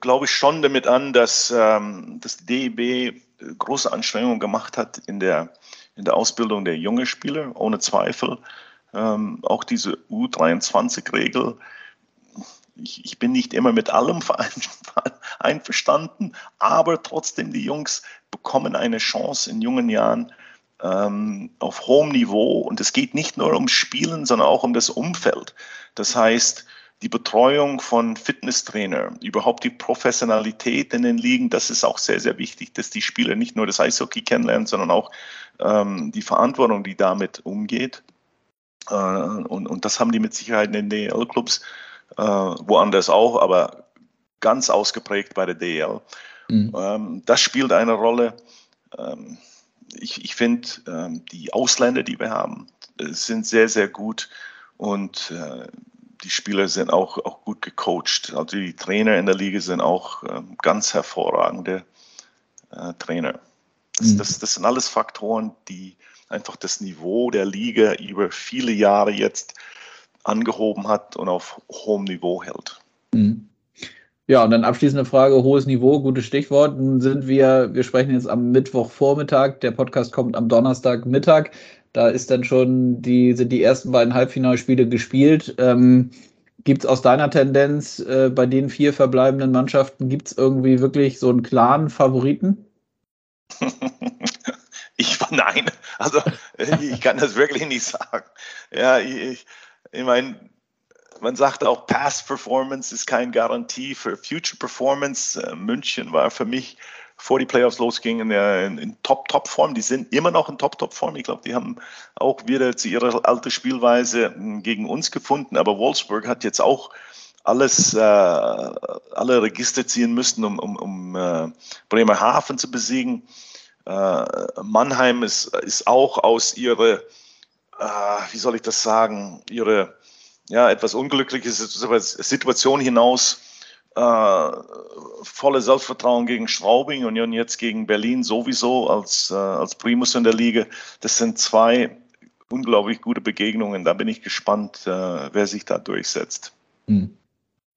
glaube ich, schon damit an, dass ähm, das DEB große Anstrengungen gemacht hat in der, in der Ausbildung der jungen Spieler, ohne Zweifel. Ähm, auch diese U23-Regel. Ich, ich, bin nicht immer mit allem einverstanden, aber trotzdem, die Jungs bekommen eine Chance in jungen Jahren ähm, auf hohem Niveau. Und es geht nicht nur ums Spielen, sondern auch um das Umfeld. Das heißt, die Betreuung von Fitnesstrainer, überhaupt die Professionalität in den Ligen, das ist auch sehr, sehr wichtig, dass die Spieler nicht nur das Eishockey kennenlernen, sondern auch ähm, die Verantwortung, die damit umgeht. Äh, und, und das haben die mit Sicherheit in den DEL-Clubs, äh, woanders auch, aber ganz ausgeprägt bei der DEL. Mhm. Ähm, das spielt eine Rolle. Ähm, ich, ich finde, ähm, die Ausländer, die wir haben, äh, sind sehr, sehr gut und äh, die Spieler sind auch, auch gut gecoacht. Also die Trainer in der Liga sind auch ähm, ganz hervorragende äh, Trainer. Das, mhm. das, das sind alles Faktoren, die einfach das Niveau der Liga über viele Jahre jetzt angehoben hat und auf hohem Niveau hält. Mhm. Ja, und dann abschließende Frage, hohes Niveau, gutes Stichwort. Nun sind wir, wir sprechen jetzt am Mittwochvormittag, der Podcast kommt am Donnerstagmittag. Da ist dann schon die, sind die ersten beiden Halbfinalspiele gespielt. Ähm, gibt es aus deiner Tendenz äh, bei den vier verbleibenden Mannschaften, gibt es irgendwie wirklich so einen klaren Favoriten? ich nein, also ich kann das wirklich nicht sagen. Ja, ich, ich meine, man sagt auch, Past Performance ist keine Garantie für Future Performance. Äh, München war für mich, vor die Playoffs losgingen, in, Top-Top-Form. Die sind immer noch in Top-Top-Form. Ich glaube, die haben auch wieder zu ihrer alten Spielweise hm, gegen uns gefunden. Aber Wolfsburg hat jetzt auch alles, äh, alle Register ziehen müssen, um, um, um äh, Bremerhaven zu besiegen. Äh, Mannheim ist, ist auch aus ihrer, äh, wie soll ich das sagen, ihre ja, etwas unglückliche Situation hinaus äh, volle Selbstvertrauen gegen Straubing und jetzt gegen Berlin sowieso als, äh, als Primus in der Liga. Das sind zwei unglaublich gute Begegnungen. Da bin ich gespannt, äh, wer sich da durchsetzt. Hm.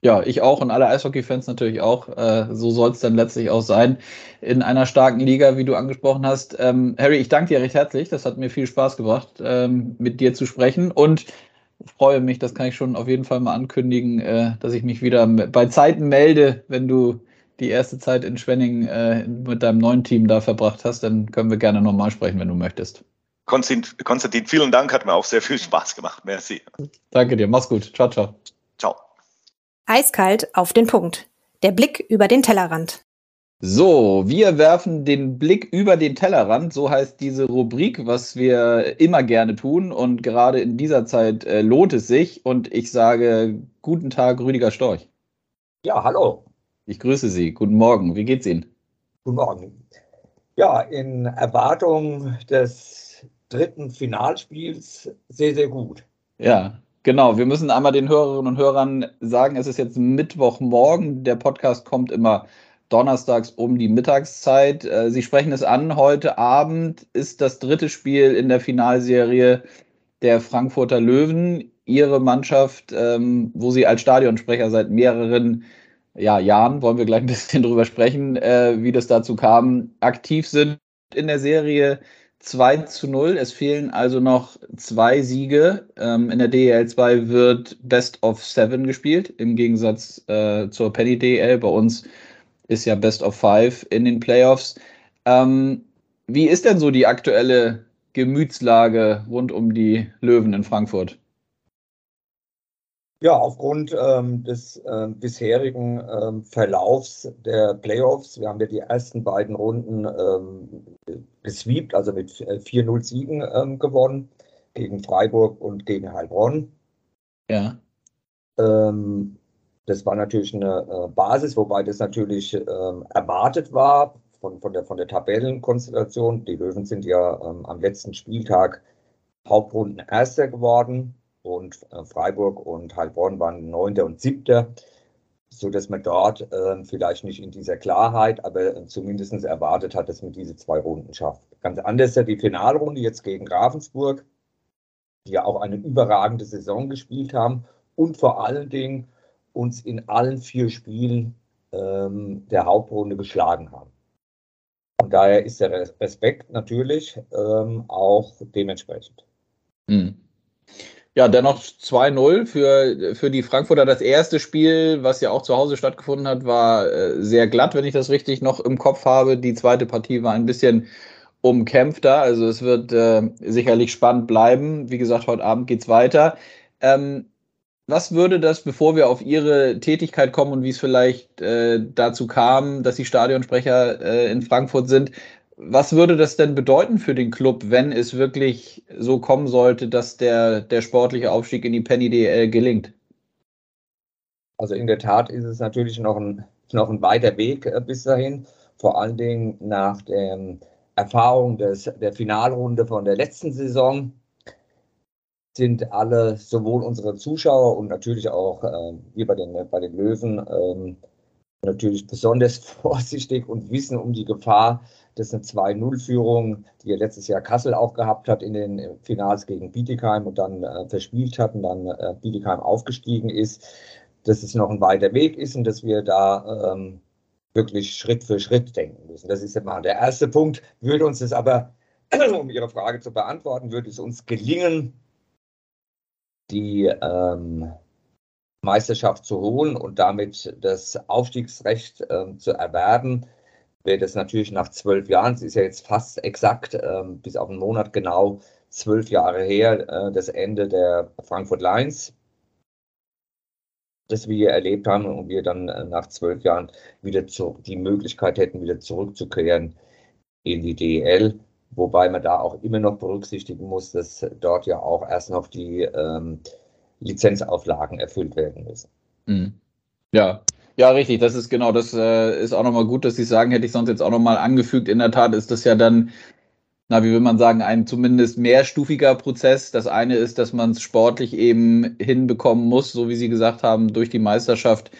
Ja, ich auch und alle Eishockey-Fans natürlich auch. Äh, so soll es dann letztlich auch sein in einer starken Liga, wie du angesprochen hast. Ähm, Harry, ich danke dir recht herzlich. Das hat mir viel Spaß gebracht, ähm, mit dir zu sprechen. Und freue mich, das kann ich schon auf jeden Fall mal ankündigen, äh, dass ich mich wieder bei Zeiten melde, wenn du die erste Zeit in Schwenning äh, mit deinem neuen Team da verbracht hast, dann können wir gerne nochmal sprechen, wenn du möchtest. Konstantin, vielen Dank, hat mir auch sehr viel Spaß gemacht. Merci. Danke dir, mach's gut. Ciao, ciao. Ciao. Eiskalt auf den Punkt. Der Blick über den Tellerrand. So, wir werfen den Blick über den Tellerrand, so heißt diese Rubrik, was wir immer gerne tun und gerade in dieser Zeit äh, lohnt es sich und ich sage guten Tag, Rüdiger Storch. Ja, hallo. Ich grüße Sie. Guten Morgen. Wie geht's Ihnen? Guten Morgen. Ja, in Erwartung des dritten Finalspiels sehr, sehr gut. Ja, genau. Wir müssen einmal den Hörerinnen und Hörern sagen, es ist jetzt Mittwochmorgen. Der Podcast kommt immer donnerstags um die Mittagszeit. Äh, Sie sprechen es an, heute Abend ist das dritte Spiel in der Finalserie der Frankfurter Löwen. Ihre Mannschaft, ähm, wo Sie als Stadionsprecher seit mehreren ja, Jahren, wollen wir gleich ein bisschen drüber sprechen, äh, wie das dazu kam, aktiv sind in der Serie 2 zu 0. Es fehlen also noch zwei Siege. Ähm, in der DEL 2 wird Best of Seven gespielt, im Gegensatz äh, zur Penny DEL. Bei uns ist ja Best of Five in den Playoffs. Ähm, wie ist denn so die aktuelle Gemütslage rund um die Löwen in Frankfurt? Ja, aufgrund ähm, des äh, bisherigen ähm, Verlaufs der Playoffs, wir haben ja die ersten beiden Runden ähm, gesweept, also mit 4-0 Siegen ähm, gewonnen gegen Freiburg und gegen Heilbronn. Ja. Ähm, das war natürlich eine äh, Basis, wobei das natürlich ähm, erwartet war von, von, der, von der Tabellenkonstellation. Die Löwen sind ja ähm, am letzten Spieltag Hauptrunden Erster geworden und äh, Freiburg und Heilbronn waren Neunter und Siebter, sodass man dort äh, vielleicht nicht in dieser Klarheit, aber äh, zumindest erwartet hat, dass man diese zwei Runden schafft. Ganz anders ist ja die Finalrunde jetzt gegen Ravensburg, die ja auch eine überragende Saison gespielt haben und vor allen Dingen uns in allen vier Spielen ähm, der Hauptrunde geschlagen haben. Von daher ist der Respekt natürlich ähm, auch dementsprechend. Hm. Ja, dennoch 2-0 für, für die Frankfurter. Das erste Spiel, was ja auch zu Hause stattgefunden hat, war äh, sehr glatt, wenn ich das richtig noch im Kopf habe. Die zweite Partie war ein bisschen umkämpfter. Also es wird äh, sicherlich spannend bleiben. Wie gesagt, heute Abend geht es weiter. Ähm, was würde das, bevor wir auf Ihre Tätigkeit kommen und wie es vielleicht äh, dazu kam, dass Sie Stadionsprecher äh, in Frankfurt sind, was würde das denn bedeuten für den Club, wenn es wirklich so kommen sollte, dass der, der sportliche Aufstieg in die Penny DL gelingt? Also in der Tat ist es natürlich noch ein, noch ein weiter Weg äh, bis dahin, vor allen Dingen nach der Erfahrung des, der Finalrunde von der letzten Saison sind alle, sowohl unsere Zuschauer und natürlich auch äh, wir bei den, bei den Löwen, ähm, natürlich besonders vorsichtig und wissen um die Gefahr, dass eine 2-0-Führung, die ja letztes Jahr Kassel auch gehabt hat in den Finals gegen Bietigheim und dann äh, verspielt hat und dann äh, Bietigheim aufgestiegen ist, dass es noch ein weiter Weg ist und dass wir da ähm, wirklich Schritt für Schritt denken müssen. Das ist immer der erste Punkt. Würde uns das aber, um Ihre Frage zu beantworten, würde es uns gelingen, die ähm, Meisterschaft zu holen und damit das Aufstiegsrecht ähm, zu erwerben, wäre das natürlich nach zwölf Jahren, es ist ja jetzt fast exakt, ähm, bis auf einen Monat genau, zwölf Jahre her, äh, das Ende der Frankfurt Lions, das wir erlebt haben und wir dann äh, nach zwölf Jahren wieder zu, die Möglichkeit hätten, wieder zurückzukehren in die DEL. Wobei man da auch immer noch berücksichtigen muss, dass dort ja auch erst noch die ähm, Lizenzauflagen erfüllt werden müssen. Mhm. Ja, ja, richtig. Das ist genau, das äh, ist auch nochmal gut, dass Sie sagen, hätte ich sonst jetzt auch nochmal angefügt. In der Tat ist das ja dann, na, wie will man sagen, ein zumindest mehrstufiger Prozess. Das eine ist, dass man es sportlich eben hinbekommen muss, so wie Sie gesagt haben, durch die Meisterschaft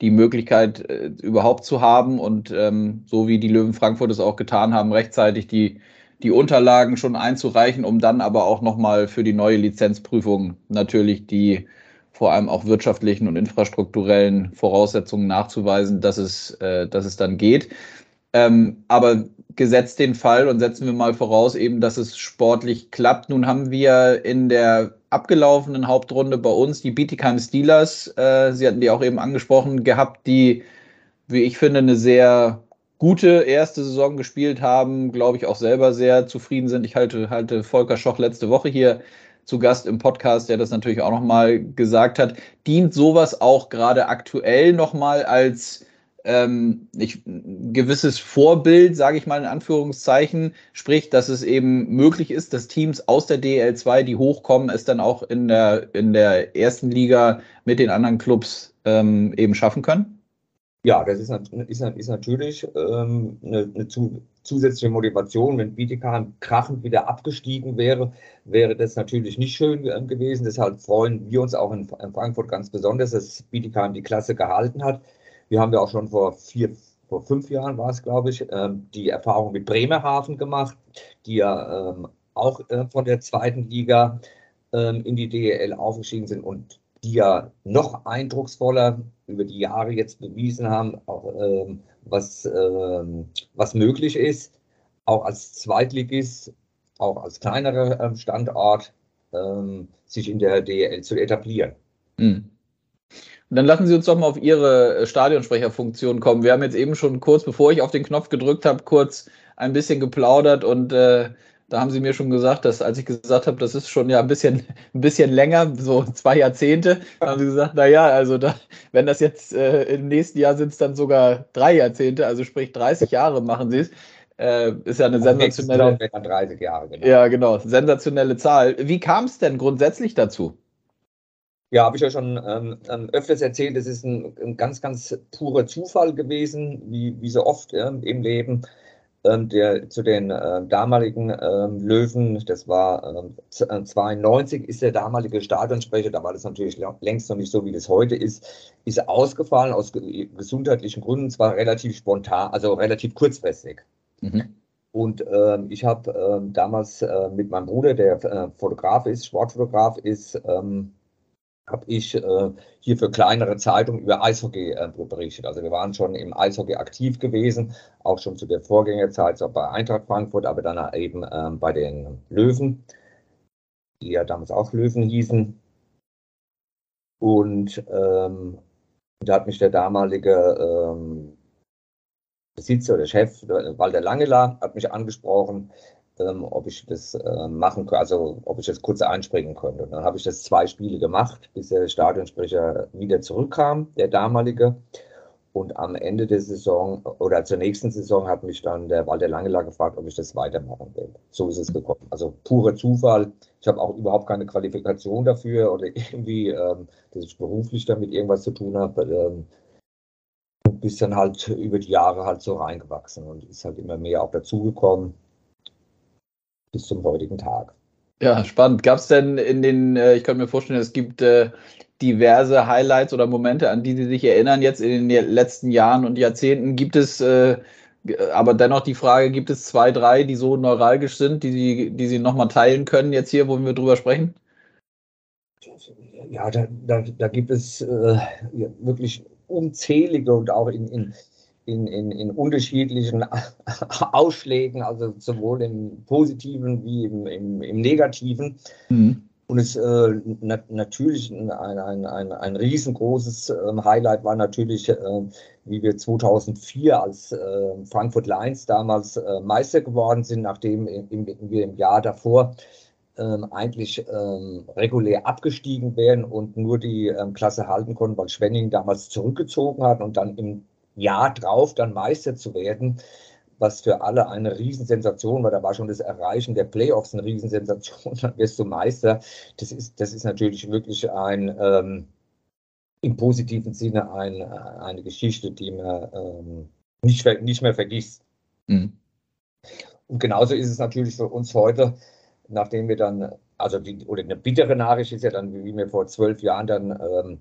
die Möglichkeit äh, überhaupt zu haben und ähm, so wie die Löwen Frankfurt es auch getan haben, rechtzeitig die die Unterlagen schon einzureichen, um dann aber auch nochmal für die neue Lizenzprüfung natürlich die vor allem auch wirtschaftlichen und infrastrukturellen Voraussetzungen nachzuweisen, dass es, äh, dass es dann geht. Ähm, aber gesetzt den Fall und setzen wir mal voraus, eben, dass es sportlich klappt. Nun haben wir in der abgelaufenen Hauptrunde bei uns die Bietigheim Steelers, äh, Sie hatten die auch eben angesprochen, gehabt, die, wie ich finde, eine sehr gute erste Saison gespielt haben, glaube ich, auch selber sehr zufrieden sind. Ich halte, halte Volker Schoch letzte Woche hier zu Gast im Podcast, der das natürlich auch nochmal gesagt hat. Dient sowas auch gerade aktuell nochmal als ähm, ich, gewisses Vorbild, sage ich mal in Anführungszeichen, sprich, dass es eben möglich ist, dass Teams aus der DL2, die hochkommen, es dann auch in der, in der ersten Liga mit den anderen Clubs ähm, eben schaffen können? Ja, das ist, ist, ist natürlich ähm, eine, eine zu, zusätzliche Motivation. Wenn Bietigheim krachend wieder abgestiegen wäre, wäre das natürlich nicht schön äh, gewesen. Deshalb freuen wir uns auch in, in Frankfurt ganz besonders, dass Bietigheim die Klasse gehalten hat. Wir haben ja auch schon vor vier, vor fünf Jahren war es, glaube ich, ähm, die Erfahrung mit Bremerhaven gemacht, die ja ähm, auch äh, von der zweiten Liga ähm, in die DEL aufgestiegen sind und die ja noch eindrucksvoller über die Jahre jetzt bewiesen haben, auch, ähm, was, ähm, was möglich ist, auch als Zweitligist, auch als kleinerer ähm, Standort, ähm, sich in der DL zu etablieren. Mhm. dann lassen Sie uns doch mal auf Ihre äh, Stadionsprecherfunktion kommen. Wir haben jetzt eben schon kurz, bevor ich auf den Knopf gedrückt habe, kurz ein bisschen geplaudert und äh, da haben sie mir schon gesagt, dass als ich gesagt habe, das ist schon ja ein bisschen, ein bisschen länger, so zwei Jahrzehnte, haben sie gesagt, naja, also da, wenn das jetzt äh, im nächsten Jahr sind es dann sogar drei Jahrzehnte, also sprich 30 Jahre machen sie es. Äh, ist ja eine sensationelle. 30 Jahre, genau. Ja, genau, sensationelle Zahl. Wie kam es denn grundsätzlich dazu? Ja, habe ich ja schon ähm, ähm, öfters erzählt, es ist ein, ein, ganz, ganz purer Zufall gewesen, wie, wie so oft ja, im Leben. Ähm, der, zu den äh, damaligen ähm, Löwen, das war ähm, 92, äh, ist der damalige Stadionsprecher, da war das natürlich längst noch nicht so, wie das heute ist, ist ausgefallen aus ge gesundheitlichen Gründen, zwar relativ spontan, also relativ kurzfristig. Mhm. Und ähm, ich habe ähm, damals äh, mit meinem Bruder, der äh, Fotograf ist, Sportfotograf ist, ähm, habe ich äh, hier für kleinere Zeitungen über Eishockey äh, berichtet. Also wir waren schon im Eishockey aktiv gewesen, auch schon zu der Vorgängerzeit, so bei Eintracht Frankfurt, aber dann eben äh, bei den Löwen, die ja damals auch Löwen hießen. Und ähm, da hat mich der damalige ähm, Besitzer oder Chef, Walter Langela, hat mich angesprochen, ähm, ob ich das äh, machen könnte, also ob ich das kurz einspringen könnte. Und dann habe ich das zwei Spiele gemacht, bis der Stadionsprecher wieder zurückkam, der damalige. Und am Ende der Saison oder zur nächsten Saison hat mich dann der Walter Langelager gefragt, ob ich das weitermachen will. So ist es gekommen. Also purer Zufall. Ich habe auch überhaupt keine Qualifikation dafür oder irgendwie, ähm, dass ich beruflich damit irgendwas zu tun habe. Ähm, bis dann halt über die Jahre halt so reingewachsen und ist halt immer mehr auch dazugekommen bis zum heutigen Tag. Ja, spannend. Gab es denn in den, äh, ich kann mir vorstellen, es gibt äh, diverse Highlights oder Momente, an die Sie sich erinnern, jetzt in den letzten Jahren und Jahrzehnten? Gibt es, äh, aber dennoch die Frage, gibt es zwei, drei, die so neuralgisch sind, die Sie, die Sie nochmal teilen können jetzt hier, wo wir drüber sprechen? Ja, da, da, da gibt es äh, wirklich unzählige und auch in, in, in, in, in unterschiedlichen Ausschlägen, also sowohl im Positiven wie im, im, im Negativen. Mhm. Und es äh, na, natürlich ein, ein, ein, ein riesengroßes äh, Highlight war natürlich, äh, wie wir 2004 als äh, Frankfurt Lions damals äh, Meister geworden sind, nachdem im, wir im Jahr davor ähm, eigentlich ähm, regulär abgestiegen wären und nur die ähm, Klasse halten konnten, weil Schwenning damals zurückgezogen hat und dann im Jahr drauf dann Meister zu werden was für alle eine Riesensensation war. Da war schon das Erreichen der Playoffs eine Riesensensation. Dann wirst du Meister. Das ist, das ist natürlich wirklich ein, ähm, im positiven Sinne ein, eine Geschichte, die man ähm, nicht, nicht mehr vergisst. Mhm. Und genauso ist es natürlich für uns heute, nachdem wir dann, also die, oder eine bittere Nachricht ist ja dann, wie wir vor zwölf Jahren dann ähm,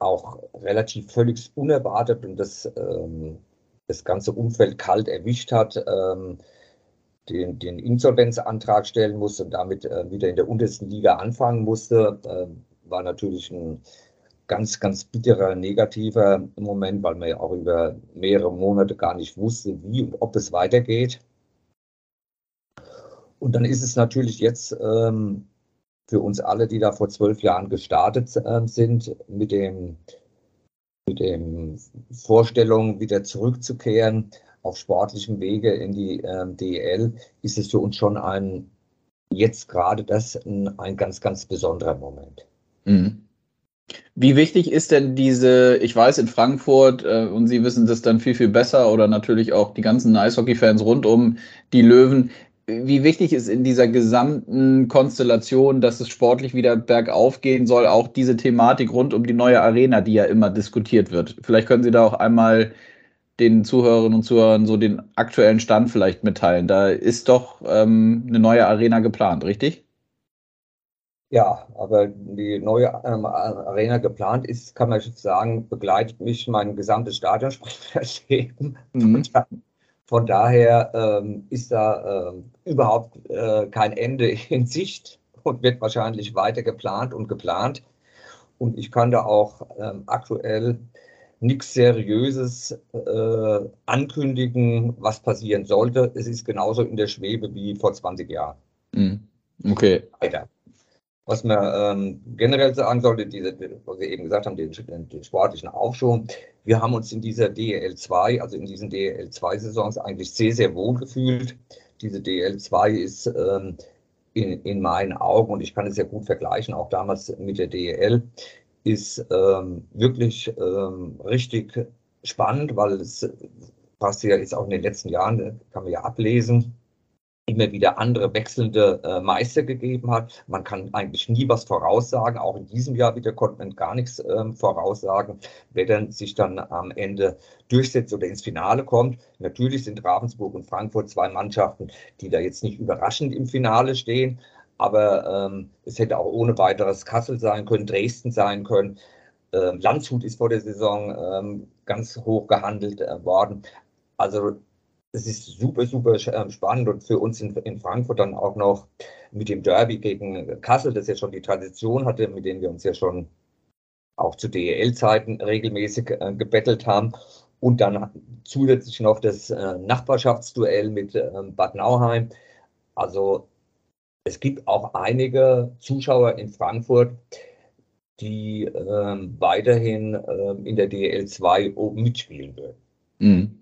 auch relativ völlig unerwartet und das ähm, das ganze Umfeld kalt erwischt hat, ähm, den, den, Insolvenzantrag stellen musste und damit äh, wieder in der untersten Liga anfangen musste, äh, war natürlich ein ganz, ganz bitterer, negativer Moment, weil man ja auch über mehrere Monate gar nicht wusste, wie und ob es weitergeht. Und dann ist es natürlich jetzt ähm, für uns alle, die da vor zwölf Jahren gestartet äh, sind, mit dem mit den Vorstellungen wieder zurückzukehren auf sportlichem Wege in die äh, DEL, ist es für uns schon ein, jetzt gerade das ein, ein ganz, ganz besonderer Moment. Mhm. Wie wichtig ist denn diese, ich weiß in Frankfurt, äh, und Sie wissen das dann viel, viel besser, oder natürlich auch die ganzen Eishockey-Fans rund um die Löwen, wie wichtig ist in dieser gesamten Konstellation, dass es sportlich wieder bergauf gehen soll, auch diese Thematik rund um die neue Arena, die ja immer diskutiert wird. Vielleicht können Sie da auch einmal den Zuhörerinnen und Zuhörern so den aktuellen Stand vielleicht mitteilen. Da ist doch ähm, eine neue Arena geplant, richtig? Ja, aber die neue ähm, Arena geplant ist, kann man sagen, begleitet mich mein gesamtes Stadionsprecherleben. Mhm. Von daher ähm, ist da ähm, überhaupt äh, kein Ende in Sicht und wird wahrscheinlich weiter geplant und geplant. Und ich kann da auch ähm, aktuell nichts Seriöses äh, ankündigen, was passieren sollte. Es ist genauso in der Schwebe wie vor 20 Jahren. Mhm. Okay. Weiter. Was man ähm, generell sagen sollte, diese, was wir eben gesagt haben, den, den sportlichen Aufschwung. Wir haben uns in dieser DL2, also in diesen DL2-Saisons eigentlich sehr, sehr wohl gefühlt. Diese DL2 ist ähm, in, in meinen Augen, und ich kann es ja gut vergleichen, auch damals mit der DL, ist ähm, wirklich ähm, richtig spannend, weil es passt ja jetzt auch in den letzten Jahren, kann man ja ablesen, immer wieder andere wechselnde äh, Meister gegeben hat. Man kann eigentlich nie was voraussagen. Auch in diesem Jahr wieder konnte man gar nichts ähm, voraussagen, wer dann sich dann am Ende durchsetzt oder ins Finale kommt. Natürlich sind Ravensburg und Frankfurt zwei Mannschaften, die da jetzt nicht überraschend im Finale stehen. Aber ähm, es hätte auch ohne weiteres Kassel sein können, Dresden sein können. Ähm, Landshut ist vor der Saison ähm, ganz hoch gehandelt äh, worden. Also es ist super, super ähm, spannend und für uns in, in, Frankfurt dann auch noch mit dem Derby gegen Kassel, das ja schon die Tradition hatte, mit denen wir uns ja schon auch zu DEL-Zeiten regelmäßig äh, gebettelt haben. Und dann zusätzlich noch das äh, Nachbarschaftsduell mit äh, Bad Nauheim. Also es gibt auch einige Zuschauer in Frankfurt, die ähm, weiterhin ähm, in der DEL 2 oben mitspielen würden. Mhm.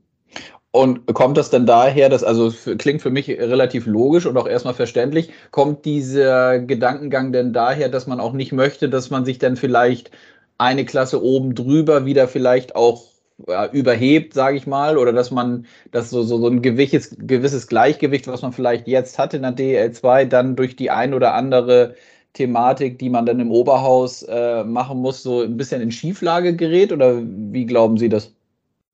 Und kommt das denn daher, das also klingt für mich relativ logisch und auch erstmal verständlich, kommt dieser Gedankengang denn daher, dass man auch nicht möchte, dass man sich dann vielleicht eine Klasse oben drüber wieder vielleicht auch ja, überhebt, sage ich mal, oder dass man, dass so, so, so ein gewisses, gewisses Gleichgewicht, was man vielleicht jetzt hat in der DL2, dann durch die ein oder andere Thematik, die man dann im Oberhaus äh, machen muss, so ein bisschen in Schieflage gerät? Oder wie glauben Sie das?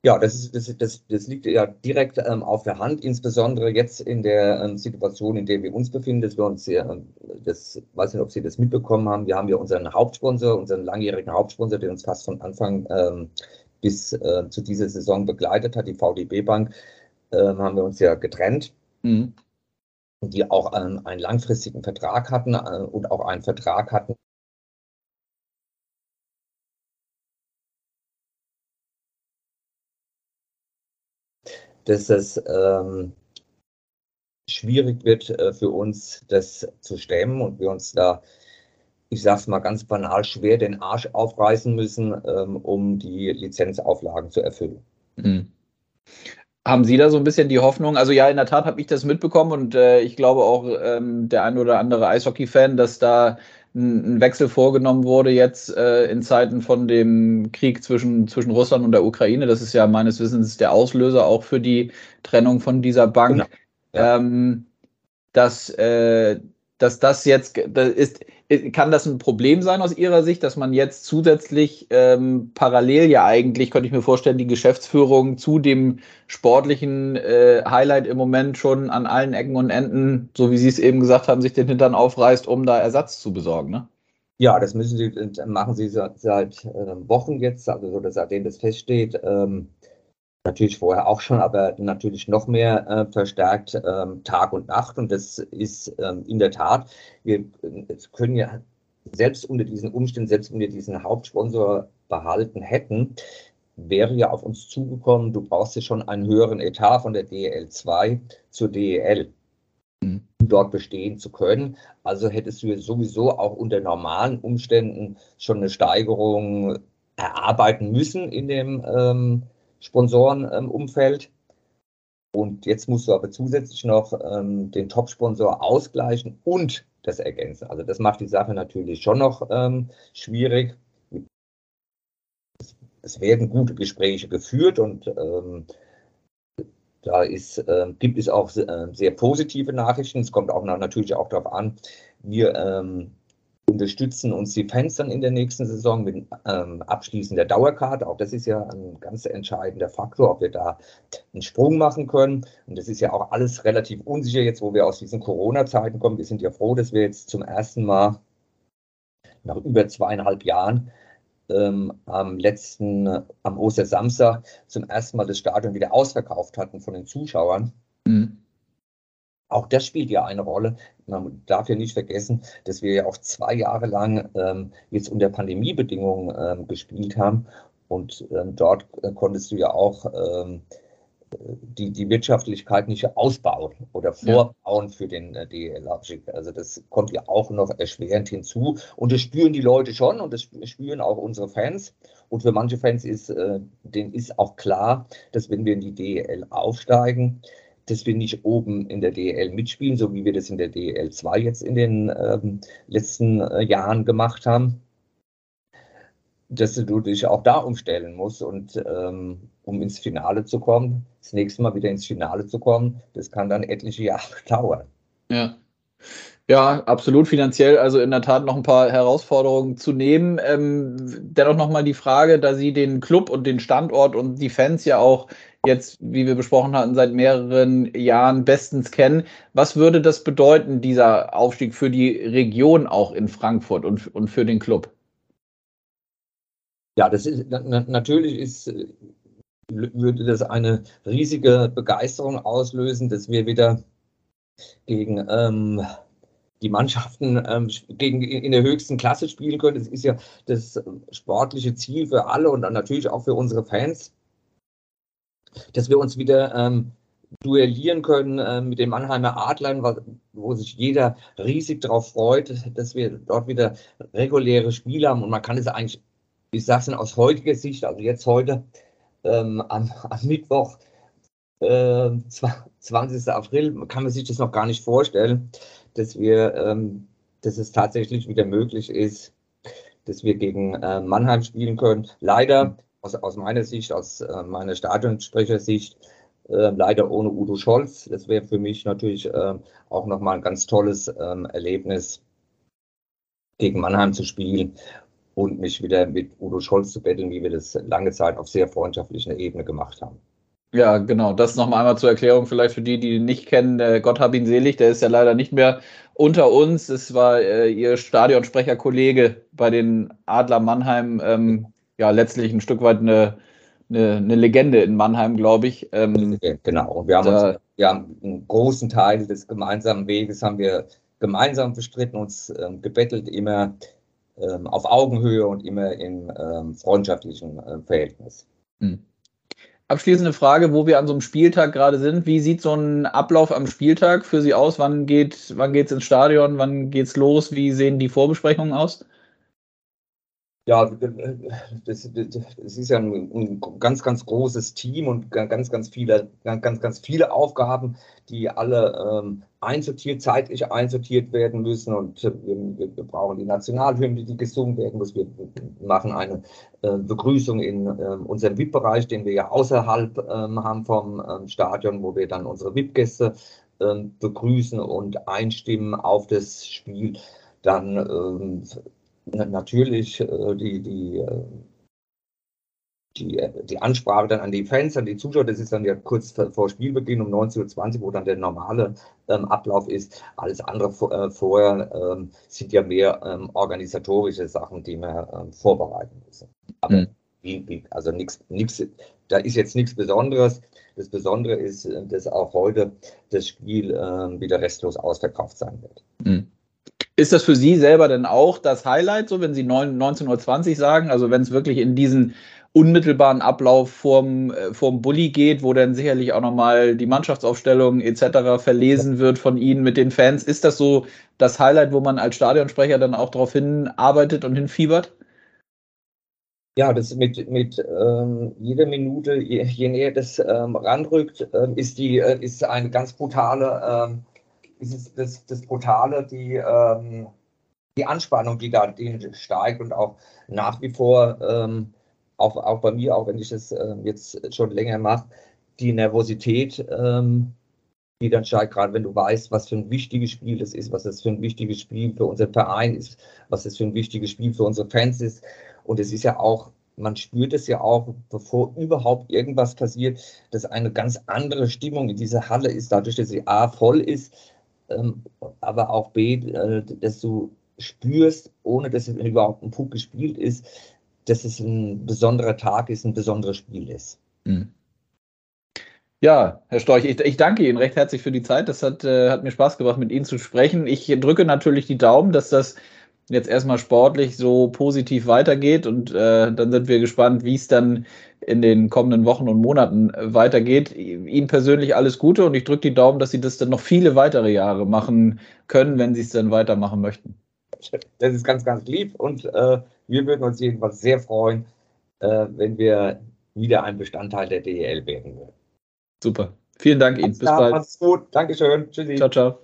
Ja, das, ist, das, das, das liegt ja direkt ähm, auf der Hand, insbesondere jetzt in der ähm, Situation, in der wir uns befinden, dass wir uns ja, das weiß nicht, ob Sie das mitbekommen haben, wir haben ja unseren Hauptsponsor, unseren langjährigen Hauptsponsor, der uns fast von Anfang ähm, bis äh, zu dieser Saison begleitet hat, die VDB Bank, äh, haben wir uns ja getrennt. Mhm. Die auch ähm, einen langfristigen Vertrag hatten äh, und auch einen Vertrag hatten dass es ähm, schwierig wird äh, für uns, das zu stemmen und wir uns da, ich sage es mal ganz banal, schwer den Arsch aufreißen müssen, ähm, um die Lizenzauflagen zu erfüllen. Mhm. Haben Sie da so ein bisschen die Hoffnung? Also ja, in der Tat habe ich das mitbekommen und äh, ich glaube auch ähm, der ein oder andere Eishockey-Fan, dass da ein Wechsel vorgenommen wurde jetzt äh, in Zeiten von dem Krieg zwischen, zwischen Russland und der Ukraine. Das ist ja meines Wissens der Auslöser auch für die Trennung von dieser Bank. Genau. Ja. Ähm, dass, äh, dass das jetzt das ist, kann das ein Problem sein aus Ihrer Sicht, dass man jetzt zusätzlich ähm, parallel ja eigentlich, könnte ich mir vorstellen, die Geschäftsführung zu dem sportlichen äh, Highlight im Moment schon an allen Ecken und Enden, so wie Sie es eben gesagt haben, sich den Hintern aufreißt, um da Ersatz zu besorgen, ne? Ja, das müssen Sie, machen Sie seit, seit äh, Wochen jetzt, also so, seitdem das feststeht. Ähm, natürlich vorher auch schon, aber natürlich noch mehr äh, verstärkt ähm, Tag und Nacht. Und das ist ähm, in der Tat, wir können ja selbst unter diesen Umständen, selbst wenn wir diesen Hauptsponsor behalten hätten, wäre ja auf uns zugekommen, du brauchst ja schon einen höheren Etat von der DEL 2 zur DEL, mhm. um dort bestehen zu können. Also hättest du sowieso auch unter normalen Umständen schon eine Steigerung erarbeiten müssen in dem ähm, Sponsorenumfeld. und jetzt musst du aber zusätzlich noch ähm, den Top-Sponsor ausgleichen und das ergänzen. Also das macht die Sache natürlich schon noch ähm, schwierig. Es werden gute Gespräche geführt und ähm, da ist, äh, gibt es auch äh, sehr positive Nachrichten. Es kommt auch natürlich auch darauf an, wir ähm, unterstützen uns die Fans dann in der nächsten Saison mit ähm, Abschließen der Dauerkarte. Auch das ist ja ein ganz entscheidender Faktor, ob wir da einen Sprung machen können. Und das ist ja auch alles relativ unsicher jetzt, wo wir aus diesen Corona-Zeiten kommen. Wir sind ja froh, dass wir jetzt zum ersten Mal nach über zweieinhalb Jahren ähm, am letzten, am Ostersamstag zum ersten Mal das Stadion wieder ausverkauft hatten von den Zuschauern. Mhm. Auch das spielt ja eine Rolle. Man darf ja nicht vergessen, dass wir ja auch zwei Jahre lang ähm, jetzt unter Pandemiebedingungen ähm, gespielt haben. Und ähm, dort äh, konntest du ja auch ähm, die, die Wirtschaftlichkeit nicht ausbauen oder vorbauen ja. für den äh, DL-Abstieg. Also das kommt ja auch noch erschwerend hinzu. Und das spüren die Leute schon und das spüren auch unsere Fans. Und für manche Fans ist, äh, denen ist auch klar, dass wenn wir in die DL aufsteigen, dass wir nicht oben in der DEL mitspielen, so wie wir das in der DEL 2 jetzt in den ähm, letzten äh, Jahren gemacht haben, dass du dich auch da umstellen musst und ähm, um ins Finale zu kommen, das nächste Mal wieder ins Finale zu kommen, das kann dann etliche Jahre dauern. Ja. Ja, absolut finanziell, also in der Tat noch ein paar Herausforderungen zu nehmen. Ähm, dennoch nochmal die Frage, da Sie den Club und den Standort und die Fans ja auch jetzt, wie wir besprochen hatten, seit mehreren Jahren bestens kennen. Was würde das bedeuten, dieser Aufstieg für die Region auch in Frankfurt und, und für den Club? Ja, das ist natürlich ist, würde das eine riesige Begeisterung auslösen, dass wir wieder gegen ähm, die Mannschaften ähm, gegen, in der höchsten Klasse spielen können. Das ist ja das sportliche Ziel für alle und dann natürlich auch für unsere Fans dass wir uns wieder ähm, duellieren können äh, mit dem Mannheimer Adlern, wo sich jeder riesig darauf freut, dass wir dort wieder reguläre Spiele haben. Und man kann es eigentlich, ich sage es aus heutiger Sicht, also jetzt heute ähm, am, am, Mittwoch, äh, 20. April, kann man sich das noch gar nicht vorstellen, dass wir, ähm, dass es tatsächlich wieder möglich ist, dass wir gegen äh, Mannheim spielen können. Leider aus, aus meiner Sicht, aus äh, meiner Stadionsprechersicht, äh, leider ohne Udo Scholz. Das wäre für mich natürlich äh, auch nochmal ein ganz tolles ähm, Erlebnis, gegen Mannheim zu spielen und mich wieder mit Udo Scholz zu betteln, wie wir das lange Zeit auf sehr freundschaftlicher Ebene gemacht haben. Ja, genau. Das noch einmal zur Erklärung vielleicht für die, die ihn nicht kennen. Gott hab ihn selig, der ist ja leider nicht mehr unter uns. Es war äh, ihr Stadionsprecherkollege bei den Adler Mannheim. Ähm, ja, letztlich ein Stück weit eine, eine, eine Legende in Mannheim, glaube ich. Ähm, genau. Wir haben, da, uns, wir haben einen großen Teil des gemeinsamen Weges haben wir gemeinsam bestritten, uns ähm, gebettelt, immer ähm, auf Augenhöhe und immer im ähm, freundschaftlichen äh, Verhältnis. Hm. Abschließende Frage, wo wir an so einem Spieltag gerade sind. Wie sieht so ein Ablauf am Spieltag für Sie aus? Wann geht wann geht's ins Stadion? Wann geht's los? Wie sehen die Vorbesprechungen aus? Ja, das, das ist ja ein, ein, ganz, ganz großes Team und ganz, ganz viele, ganz, ganz viele Aufgaben, die alle ähm, einsortiert, zeitlich einsortiert werden müssen. Und äh, wir, wir, brauchen die Nationalhymne, die gesungen werden muss. Wir machen eine äh, Begrüßung in äh, unserem VIP-Bereich, den wir ja außerhalb ähm, haben vom ähm, Stadion, wo wir dann unsere VIP-Gäste ähm, begrüßen und einstimmen auf das Spiel. Dann ähm, natürlich äh, die, die, äh, die, äh, die Ansprache dann an die Fans, an die Zuschauer, das ist dann ja kurz vor Spielbeginn um 19.20 Uhr, wo dann der normale ähm, Ablauf ist. Alles andere äh, vorher ähm, sind ja mehr ähm, organisatorische Sachen, die wir ähm, vorbereiten müssen. Aber mhm. wie, wie, also nichts, da ist jetzt nichts Besonderes. Das Besondere ist, dass auch heute das Spiel äh, wieder restlos ausverkauft sein wird. Mhm. Ist das für Sie selber denn auch das Highlight, so wenn Sie 19.20 Uhr sagen, also wenn es wirklich in diesen unmittelbaren Ablauf vorm, äh, vorm Bulli geht, wo dann sicherlich auch nochmal die Mannschaftsaufstellung etc. verlesen wird von Ihnen mit den Fans. Ist das so das Highlight, wo man als Stadionsprecher dann auch darauf hinarbeitet und hinfiebert? Ja, das mit, mit ähm, jeder Minute, je, je näher das ähm, ranrückt, äh, ist, die, äh, ist eine ganz brutale ist das, das Brutale, die, ähm, die Anspannung, die da die steigt und auch nach wie vor, ähm, auch, auch bei mir, auch wenn ich das äh, jetzt schon länger mache, die Nervosität, ähm, die dann steigt, gerade wenn du weißt, was für ein wichtiges Spiel das ist, was das für ein wichtiges Spiel für unseren Verein ist, was das für ein wichtiges Spiel für unsere Fans ist. Und es ist ja auch, man spürt es ja auch, bevor überhaupt irgendwas passiert, dass eine ganz andere Stimmung in dieser Halle ist, dadurch, dass sie A voll ist, aber auch B, äh, dass du spürst, ohne dass überhaupt ein Punkt gespielt ist, dass es ein besonderer Tag ist, ein besonderes Spiel ist. Mhm. Ja, Herr Storch, ich, ich, danke Ihnen recht herzlich für die Zeit. Das hat, äh, hat mir Spaß gemacht, mit Ihnen zu sprechen. Ich drücke natürlich die Daumen, dass das jetzt erstmal sportlich so positiv weitergeht und äh, dann sind wir gespannt, wie es dann in den kommenden Wochen und Monaten äh, weitergeht. Ihnen persönlich alles Gute und ich drücke die Daumen, dass Sie das dann noch viele weitere Jahre machen können, wenn Sie es dann weitermachen möchten. Das ist ganz, ganz lieb und äh, wir würden uns jedenfalls sehr freuen, äh, wenn wir wieder ein Bestandteil der DEL werden würden. Super. Vielen Dank Ihnen. Bis bald. Macht's gut. Dankeschön. Tschüssi. Ciao, ciao.